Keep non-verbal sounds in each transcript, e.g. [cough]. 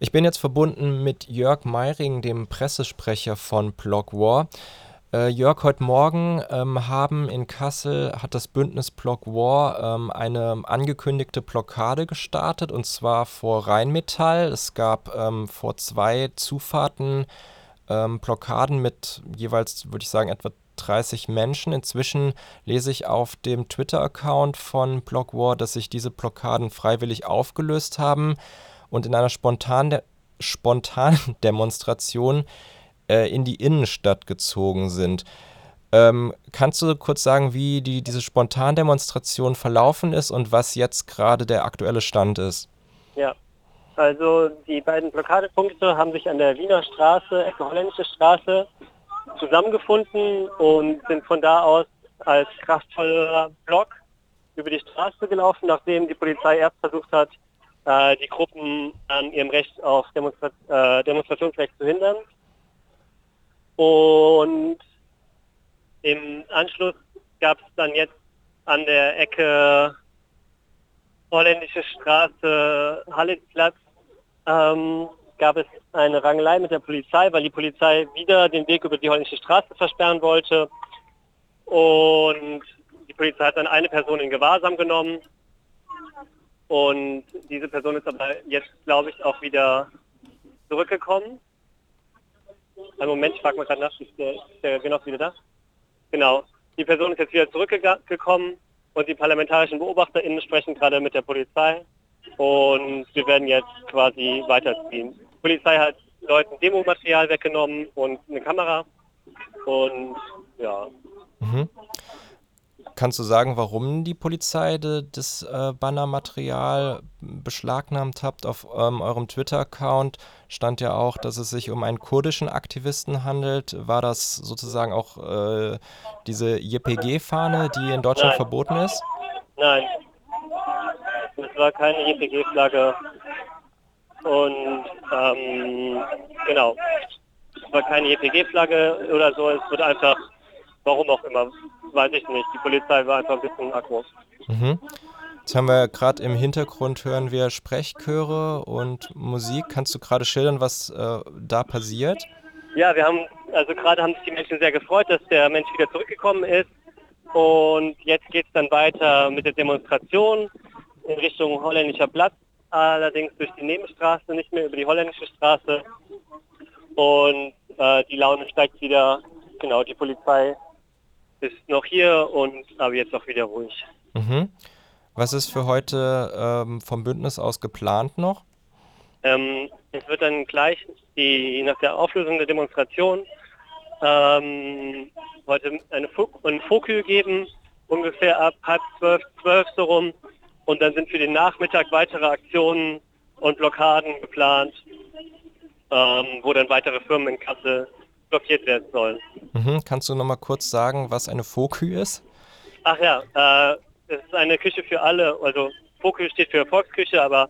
Ich bin jetzt verbunden mit Jörg Meiring, dem Pressesprecher von Blog War. Äh, Jörg, heute Morgen ähm, haben in Kassel hat das Bündnis Block War ähm, eine angekündigte Blockade gestartet und zwar vor Rheinmetall. Es gab ähm, vor zwei Zufahrten ähm, Blockaden mit jeweils, würde ich sagen, etwa 30 Menschen. Inzwischen lese ich auf dem Twitter-Account von Block War, dass sich diese Blockaden freiwillig aufgelöst haben und in einer spontanen, spontanen [laughs] Demonstration äh, in die Innenstadt gezogen sind. Ähm, kannst du kurz sagen, wie die, diese Spontandemonstration verlaufen ist und was jetzt gerade der aktuelle Stand ist? Ja, also die beiden Blockadepunkte haben sich an der Wiener Straße, Ecke Holländische Straße, zusammengefunden und sind von da aus als kraftvoller Block über die Straße gelaufen, nachdem die Polizei erst versucht hat, äh, die Gruppen an ihrem Recht auf Demonstra äh, Demonstrationsrecht zu hindern. Und im Anschluss gab es dann jetzt an der Ecke Holländische Straße, Halleplatz, ähm, gab es eine Rangelei mit der Polizei, weil die Polizei wieder den Weg über die Holländische Straße versperren wollte. Und die Polizei hat dann eine Person in Gewahrsam genommen. Und diese Person ist aber jetzt, glaube ich, auch wieder zurückgekommen. Einen Moment, ich frage mal gerade nach, ist der, ist der Genoss wieder da? Genau. Die Person ist jetzt wieder zurückgekommen und die parlamentarischen BeobachterInnen sprechen gerade mit der Polizei und wir werden jetzt quasi weiterziehen. Die Polizei hat Leuten Demomaterial weggenommen und eine Kamera und ja. Mhm. Kannst du sagen, warum die Polizei de, das äh, Bannermaterial beschlagnahmt habt? Auf ähm, eurem Twitter-Account stand ja auch, dass es sich um einen kurdischen Aktivisten handelt. War das sozusagen auch äh, diese JPG-Fahne, die in Deutschland Nein. verboten ist? Nein, es war keine JPG-Flagge. Und ähm, genau, es war keine JPG-Flagge oder so. Es wird einfach, warum auch immer, weiß ich nicht. Die Polizei war einfach ein bisschen aggro. Mhm. Jetzt haben wir gerade im Hintergrund hören wir Sprechchöre und Musik. Kannst du gerade schildern, was äh, da passiert? Ja, wir haben, also gerade haben sich die Menschen sehr gefreut, dass der Mensch wieder zurückgekommen ist. Und jetzt geht es dann weiter mit der Demonstration in Richtung Holländischer Platz, allerdings durch die Nebenstraße, nicht mehr über die Holländische Straße. Und äh, die Laune steigt wieder. Genau, die Polizei ist noch hier und aber jetzt auch wieder ruhig. Mhm. Was ist für heute ähm, vom Bündnis aus geplant noch? Ähm, es wird dann gleich die, nach der Auflösung der Demonstration ähm, heute eine Fok ein Fokü geben, ungefähr ab halb zwölf, zwölf so rum. Und dann sind für den Nachmittag weitere Aktionen und Blockaden geplant, ähm, wo dann weitere Firmen in Kassel blockiert werden sollen. Mhm. Kannst du noch mal kurz sagen, was eine Fokü ist? Ach ja, äh, es ist eine Küche für alle. Also Fokü steht für Volksküche, aber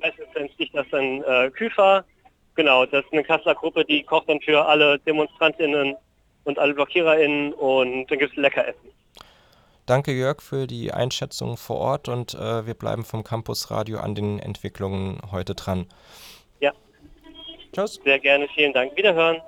meistens nennt sich das dann äh, Küfer. Genau, das ist eine Kasseler Gruppe, die kocht dann für alle DemonstrantInnen und alle BlockiererInnen und dann gibt es lecker Essen. Danke Jörg für die Einschätzung vor Ort und äh, wir bleiben vom Campus Radio an den Entwicklungen heute dran. Ja. Tschüss. Sehr gerne, vielen Dank. Wiederhören.